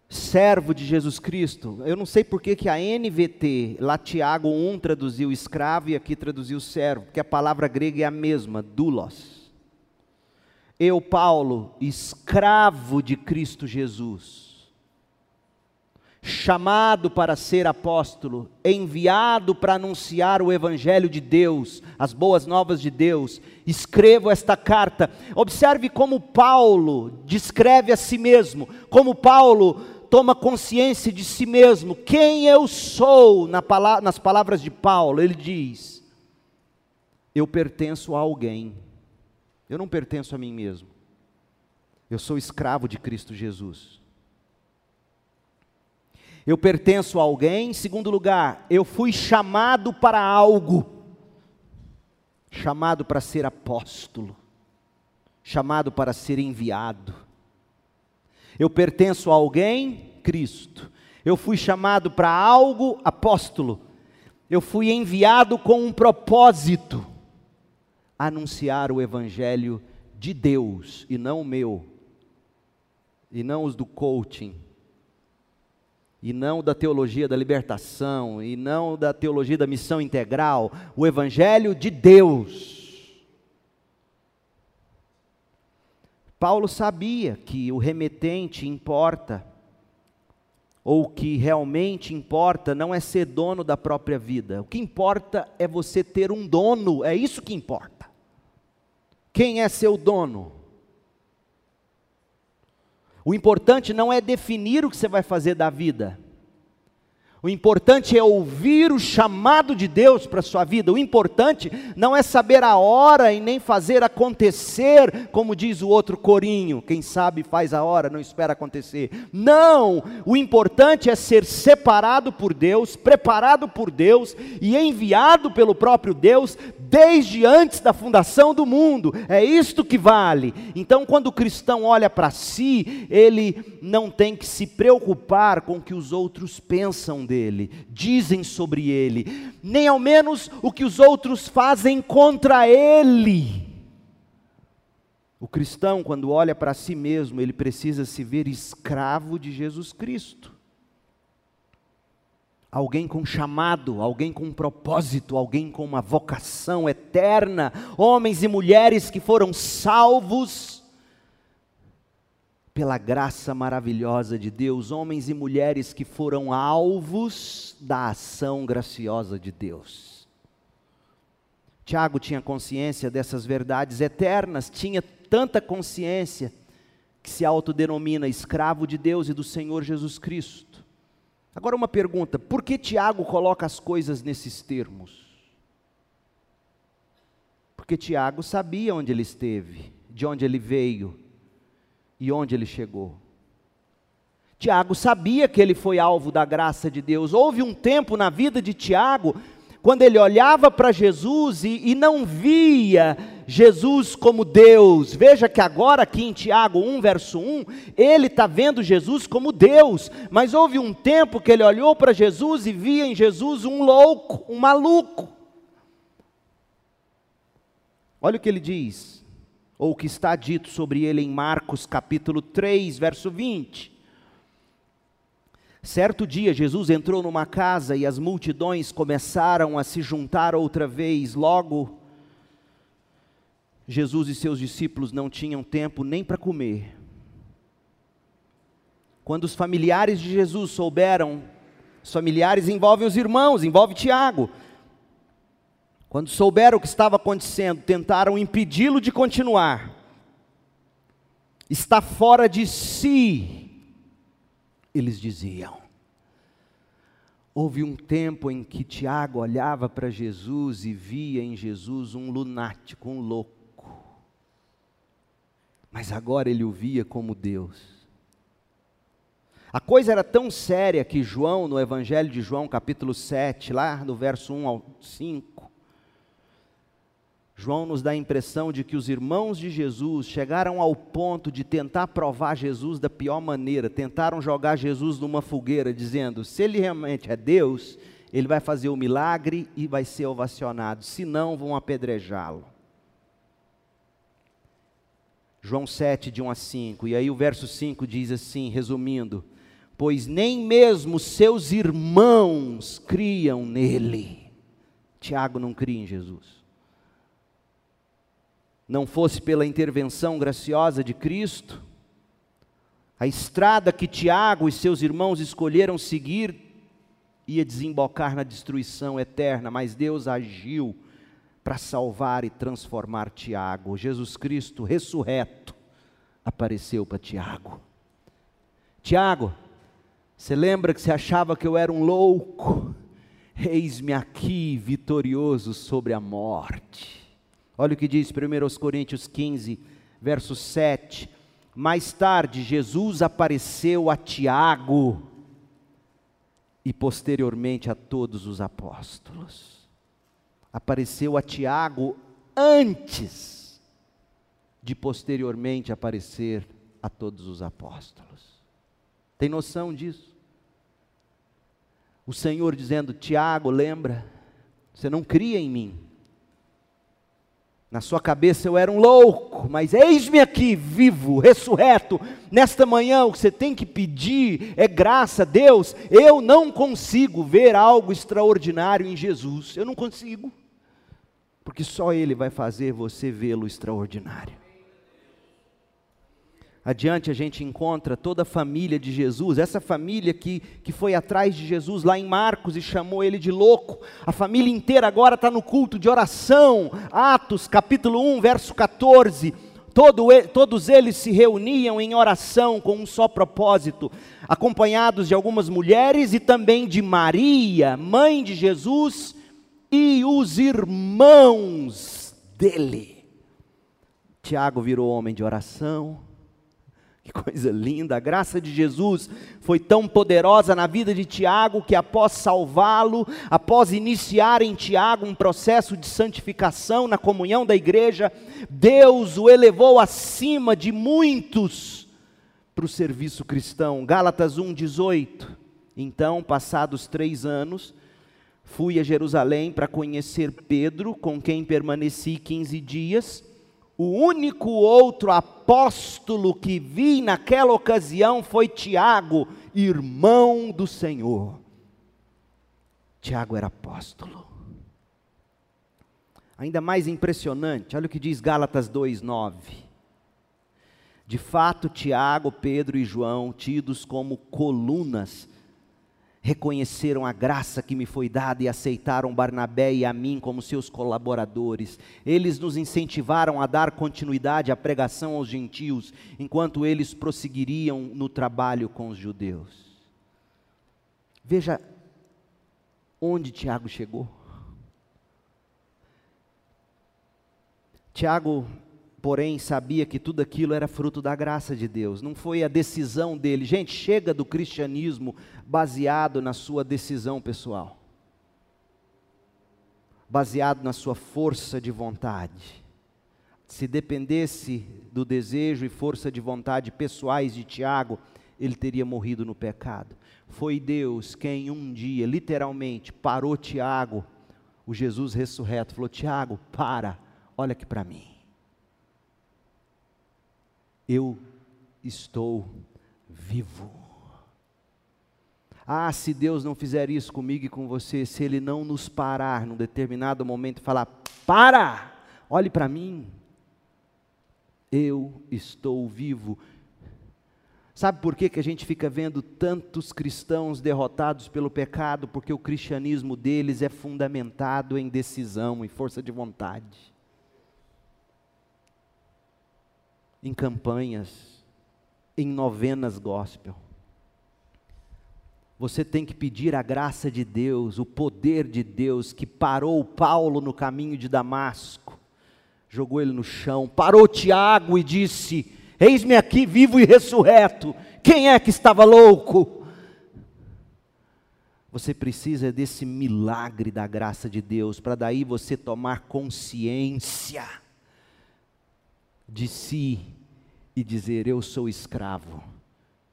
servo de Jesus Cristo, eu não sei por que, que a NVT, lá Tiago 1 traduziu escravo e aqui traduziu servo, porque a palavra grega é a mesma, doulos. Eu, Paulo, escravo de Cristo Jesus, chamado para ser apóstolo, enviado para anunciar o Evangelho de Deus, as boas novas de Deus, escrevo esta carta. Observe como Paulo descreve a si mesmo, como Paulo toma consciência de si mesmo, quem eu sou, nas palavras de Paulo, ele diz: Eu pertenço a alguém, eu não pertenço a mim mesmo, eu sou escravo de Cristo Jesus. Eu pertenço a alguém. Em segundo lugar, eu fui chamado para algo. Chamado para ser apóstolo. Chamado para ser enviado. Eu pertenço a alguém, Cristo. Eu fui chamado para algo, apóstolo. Eu fui enviado com um propósito: anunciar o evangelho de Deus e não o meu, e não os do coaching e não da teologia da libertação, e não da teologia da missão integral, o Evangelho de Deus. Paulo sabia que o remetente importa, ou o que realmente importa não é ser dono da própria vida, o que importa é você ter um dono, é isso que importa. Quem é seu dono? O importante não é definir o que você vai fazer da vida. O importante é ouvir o chamado de Deus para a sua vida. O importante não é saber a hora e nem fazer acontecer, como diz o outro corinho. Quem sabe faz a hora, não espera acontecer. Não! O importante é ser separado por Deus, preparado por Deus e enviado pelo próprio Deus desde antes da fundação do mundo. É isto que vale. Então, quando o cristão olha para si, ele não tem que se preocupar com o que os outros pensam dele, dizem sobre ele, nem ao menos o que os outros fazem contra ele. O cristão, quando olha para si mesmo, ele precisa se ver escravo de Jesus Cristo alguém com chamado, alguém com propósito, alguém com uma vocação eterna, homens e mulheres que foram salvos pela graça maravilhosa de Deus, homens e mulheres que foram alvos da ação graciosa de Deus. Tiago tinha consciência dessas verdades eternas, tinha tanta consciência que se autodenomina escravo de Deus e do Senhor Jesus Cristo. Agora uma pergunta: por que Tiago coloca as coisas nesses termos? Porque Tiago sabia onde ele esteve, de onde ele veio e onde ele chegou. Tiago sabia que ele foi alvo da graça de Deus. Houve um tempo na vida de Tiago quando ele olhava para Jesus e, e, não via Jesus como Deus, veja que agora aqui em Tiago 1, verso 1, ele está vendo Jesus como Deus, mas houve um tempo que ele olhou para Jesus e via em Jesus um louco, um maluco. Olha o que ele diz, ou o que está dito sobre ele em Marcos capítulo 3, verso 20. Certo dia, Jesus entrou numa casa e as multidões começaram a se juntar outra vez. Logo, Jesus e seus discípulos não tinham tempo nem para comer. Quando os familiares de Jesus souberam, os familiares envolvem os irmãos, envolve Tiago. Quando souberam o que estava acontecendo, tentaram impedi-lo de continuar. Está fora de si eles diziam. Houve um tempo em que Tiago olhava para Jesus e via em Jesus um lunático, um louco. Mas agora ele o via como Deus. A coisa era tão séria que João, no Evangelho de João, capítulo 7, lá no verso 1 ao 5, João nos dá a impressão de que os irmãos de Jesus chegaram ao ponto de tentar provar Jesus da pior maneira, tentaram jogar Jesus numa fogueira, dizendo: se ele realmente é Deus, ele vai fazer o milagre e vai ser ovacionado, se não, vão apedrejá-lo. João 7, de 1 a 5, e aí o verso 5 diz assim, resumindo: Pois nem mesmo seus irmãos criam nele. Tiago não cria em Jesus não fosse pela intervenção graciosa de Cristo, a estrada que Tiago e seus irmãos escolheram seguir ia desembocar na destruição eterna, mas Deus agiu para salvar e transformar Tiago. Jesus Cristo ressurreto apareceu para Tiago. Tiago, você lembra que você achava que eu era um louco? Eis-me aqui vitorioso sobre a morte. Olha o que diz 1 Coríntios 15, verso 7. Mais tarde, Jesus apareceu a Tiago e posteriormente a todos os apóstolos. Apareceu a Tiago antes de posteriormente aparecer a todos os apóstolos. Tem noção disso? O Senhor dizendo: Tiago, lembra, você não cria em mim na sua cabeça eu era um louco, mas eis-me aqui, vivo, ressurreto. Nesta manhã o que você tem que pedir é graça Deus. Eu não consigo ver algo extraordinário em Jesus. Eu não consigo. Porque só Ele vai fazer você vê-lo extraordinário. Adiante a gente encontra toda a família de Jesus, essa família que, que foi atrás de Jesus lá em Marcos e chamou ele de louco. A família inteira agora está no culto de oração. Atos capítulo 1, verso 14. Todo, todos eles se reuniam em oração com um só propósito, acompanhados de algumas mulheres e também de Maria, mãe de Jesus, e os irmãos dele. Tiago virou homem de oração, Que *laughs* coisa linda! A graça de Jesus foi tão poderosa na vida de Tiago que, após salvá-lo, após iniciar em Tiago um processo de santificação na comunhão da igreja, Deus o elevou acima de muitos para o serviço cristão. Gálatas 1,18. Então, passados três anos, fui a Jerusalém para conhecer Pedro, com quem permaneci 15 dias o único outro apóstolo que vi naquela ocasião foi Tiago, irmão do Senhor. Tiago era apóstolo. Ainda mais impressionante, olha o que diz Gálatas 2:9. De fato, Tiago, Pedro e João, tidos como colunas reconheceram a graça que me foi dada e aceitaram Barnabé e a mim como seus colaboradores. Eles nos incentivaram a dar continuidade à pregação aos gentios, enquanto eles prosseguiriam no trabalho com os judeus. Veja onde Tiago chegou. Tiago porém sabia que tudo aquilo era fruto da graça de Deus, não foi a decisão dele. Gente, chega do cristianismo baseado na sua decisão pessoal, baseado na sua força de vontade. Se dependesse do desejo e força de vontade pessoais de Tiago, ele teria morrido no pecado. Foi Deus quem um dia, literalmente, parou Tiago, o Jesus ressurreto, falou: Tiago, para, olha aqui para mim eu estou vivo. Ah, se Deus não fizer isso comigo e com você, se Ele não nos parar num determinado momento e falar: para, olhe para mim, eu estou vivo. Sabe por que, que a gente fica vendo tantos cristãos derrotados pelo pecado? Porque o cristianismo deles é fundamentado em decisão e força de vontade. Em campanhas, em novenas gospel. Você tem que pedir a graça de Deus, o poder de Deus que parou Paulo no caminho de Damasco, jogou ele no chão, parou Tiago e disse: Eis-me aqui vivo e ressurreto. Quem é que estava louco? Você precisa desse milagre da graça de Deus para daí você tomar consciência de si e dizer: Eu sou escravo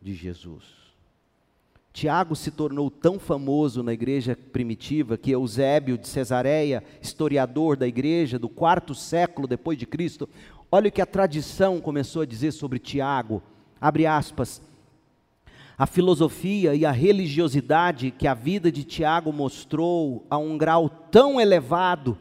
de Jesus. Tiago se tornou tão famoso na igreja primitiva que Eusébio de Cesareia, historiador da igreja do quarto século depois de Cristo, olha o que a tradição começou a dizer sobre Tiago. Abre aspas. A filosofia e a religiosidade que a vida de Tiago mostrou a um grau tão elevado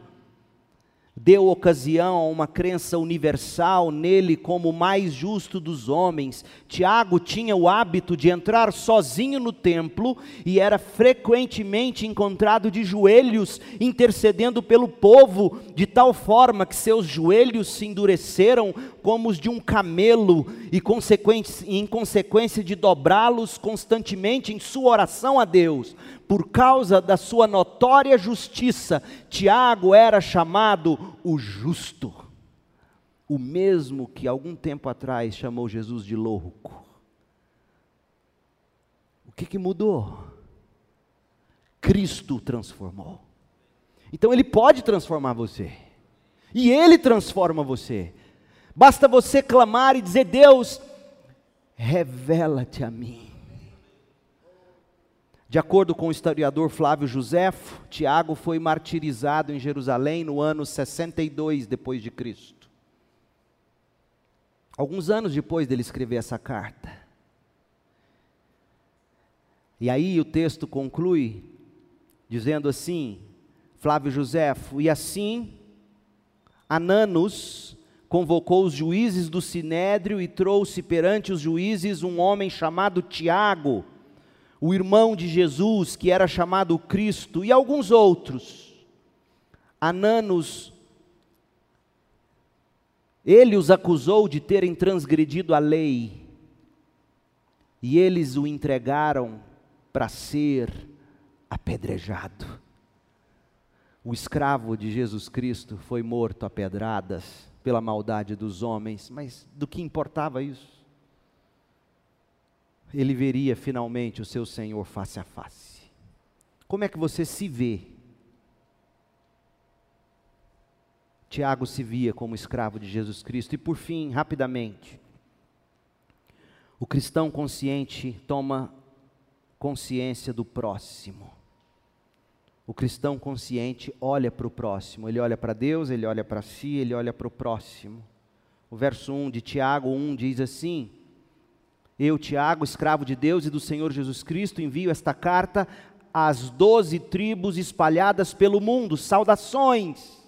deu ocasião a uma crença universal nele como o mais justo dos homens. Tiago tinha o hábito de entrar sozinho no templo e era frequentemente encontrado de joelhos, intercedendo pelo povo, de tal forma que seus joelhos se endureceram como os de um camelo, e em consequência de dobrá-los constantemente em sua oração a Deus por causa da sua notória justiça, Tiago era chamado o justo, o mesmo que algum tempo atrás chamou Jesus de louco. O que, que mudou? Cristo transformou. Então Ele pode transformar você, e Ele transforma você. Basta você clamar e dizer: Deus, revela-te a mim. De acordo com o historiador Flávio Josefo, Tiago foi martirizado em Jerusalém no ano 62 depois de Cristo. Alguns anos depois dele escrever essa carta. E aí o texto conclui dizendo assim, Flávio Josefo, e assim Ananos convocou os juízes do sinédrio e trouxe perante os juízes um homem chamado Tiago, o irmão de Jesus, que era chamado Cristo, e alguns outros. Ananos, ele os acusou de terem transgredido a lei, e eles o entregaram para ser apedrejado. O escravo de Jesus Cristo foi morto a pedradas pela maldade dos homens, mas do que importava isso? Ele veria finalmente o seu Senhor face a face. Como é que você se vê? Tiago se via como escravo de Jesus Cristo. E por fim, rapidamente, o cristão consciente toma consciência do próximo. O cristão consciente olha para o próximo, ele olha para Deus, ele olha para si, ele olha para o próximo. O verso 1 de Tiago 1 diz assim: Eu, Tiago, escravo de Deus e do Senhor Jesus Cristo, envio esta carta às doze tribos espalhadas pelo mundo. Saudações!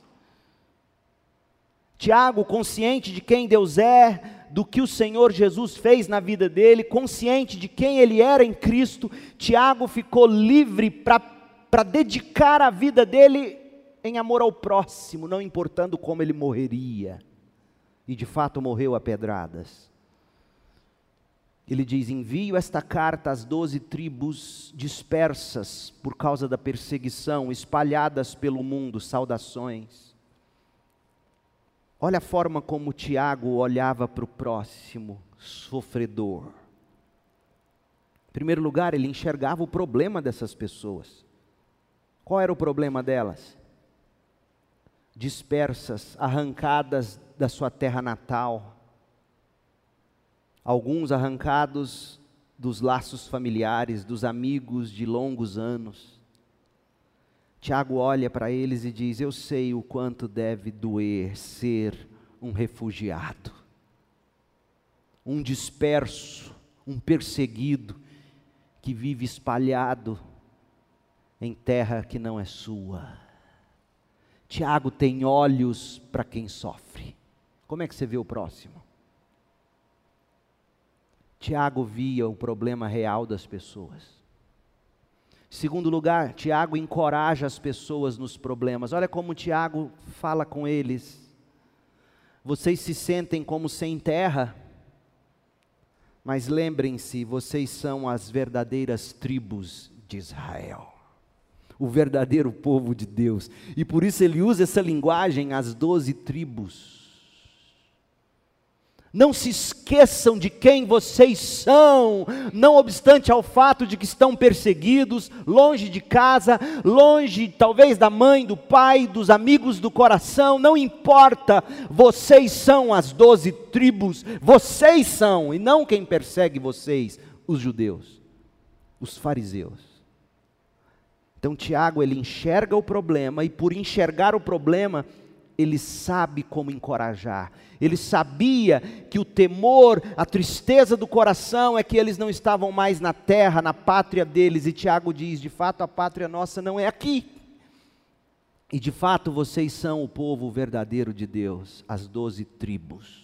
Tiago, consciente de quem Deus é, do que o Senhor Jesus fez na vida dele, consciente de quem ele era em Cristo, Tiago ficou livre para dedicar a vida dele em amor ao próximo, não importando como ele morreria. E de fato morreu a pedradas. Ele diz: Envio esta carta às doze tribos dispersas por causa da perseguição, espalhadas pelo mundo, saudações. Olha a forma como Tiago olhava para o próximo sofredor. Em primeiro lugar, ele enxergava o problema dessas pessoas. Qual era o problema delas? Dispersas, arrancadas da sua terra natal, alguns arrancados dos laços familiares, dos amigos de longos anos Tiago olha para eles e diz: Eu sei o quanto deve doer ser um refugiado, um disperso, um perseguido, que vive espalhado em terra que não é sua. Tiago tem olhos para quem sofre. Como é que você vê o próximo? Tiago via o problema real das pessoas. Segundo lugar, Tiago encoraja as pessoas nos problemas. Olha como Tiago fala com eles. Vocês se sentem como sem terra, mas lembrem-se, vocês são as verdadeiras tribos de Israel. O verdadeiro povo de Deus. E por isso ele usa essa linguagem, as doze tribos. Não se esqueçam de quem vocês são, não obstante ao fato de que estão perseguidos, longe de casa, longe talvez da mãe, do pai, dos amigos do coração, não importa, vocês são as doze tribos, vocês são, e não quem persegue vocês, os judeus, os fariseus. Então Tiago, ele enxerga o problema, e por enxergar o problema, ele sabe como encorajar. Ele sabia que o temor, a tristeza do coração é que eles não estavam mais na terra, na pátria deles. E Tiago diz: de fato, a pátria nossa não é aqui. E de fato, vocês são o povo verdadeiro de Deus, as doze tribos.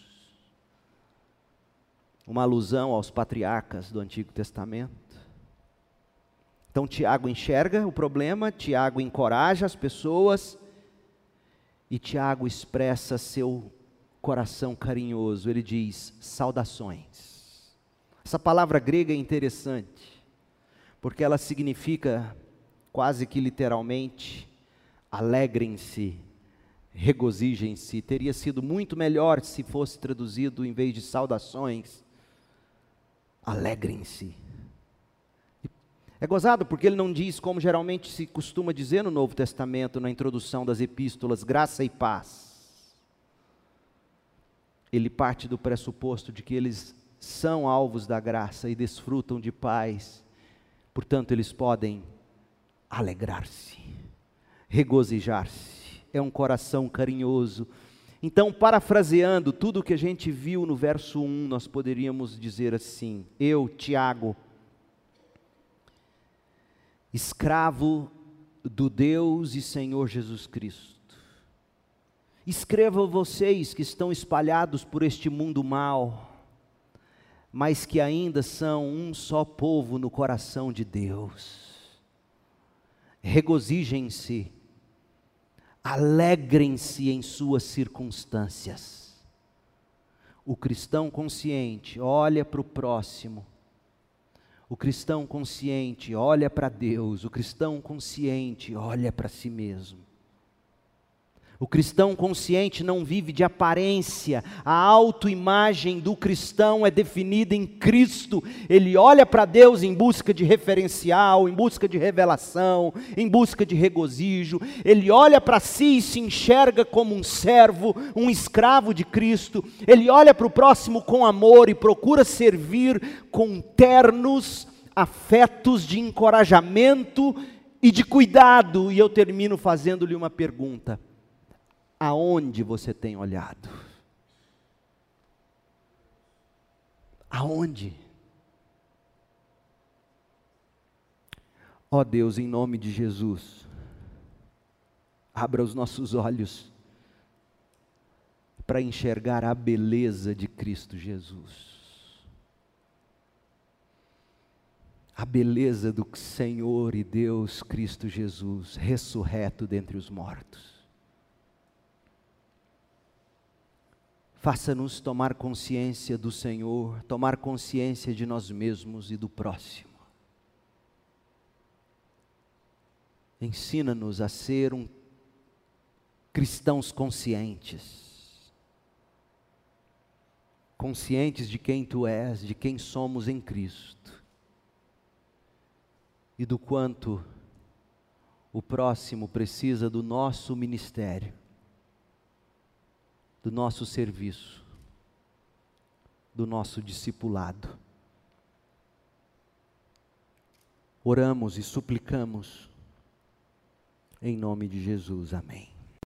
Uma alusão aos patriarcas do Antigo Testamento. Então, Tiago enxerga o problema, Tiago encoraja as pessoas e Tiago expressa seu coração carinhoso. Ele diz: saudações. Essa palavra grega é interessante, porque ela significa, quase que literalmente, alegrem-se, regozijem-se. Teria sido muito melhor se fosse traduzido em vez de saudações, alegrem-se. É gozado porque ele não diz como geralmente se costuma dizer no Novo Testamento, na introdução das epístolas, graça e paz. Ele parte do pressuposto de que eles são alvos da graça e desfrutam de paz, portanto, eles podem alegrar-se, regozijar-se. É um coração carinhoso. Então, parafraseando tudo o que a gente viu no verso 1, nós poderíamos dizer assim: Eu, Tiago, escravo do Deus e Senhor Jesus Cristo. Escrevo vocês que estão espalhados por este mundo mal, mas que ainda são um só povo no coração de Deus. Regozijem-se, alegrem-se em suas circunstâncias. O cristão consciente olha para o próximo o cristão consciente olha para Deus, o cristão consciente olha para si mesmo. O cristão consciente não vive de aparência. A autoimagem do cristão é definida em Cristo. Ele olha para Deus em busca de referencial, em busca de revelação, em busca de regozijo. Ele olha para si e se enxerga como um servo, um escravo de Cristo. Ele olha para o próximo com amor e procura servir com ternos afetos de encorajamento e de cuidado. E eu termino fazendo-lhe uma pergunta aonde você tem olhado? Aonde? Ó oh Deus, em nome de Jesus, abra os nossos olhos para enxergar a beleza de Cristo Jesus. A beleza do Senhor e Deus Cristo Jesus, ressurreto dentre os mortos. Faça-nos tomar consciência do Senhor, tomar consciência de nós mesmos e do próximo. Ensina-nos a ser um cristãos conscientes. Conscientes de quem tu és, de quem somos em Cristo. E do quanto o próximo precisa do nosso ministério do nosso serviço, do nosso discipulado. Oramos e suplicamos em nome de Jesus. Amém.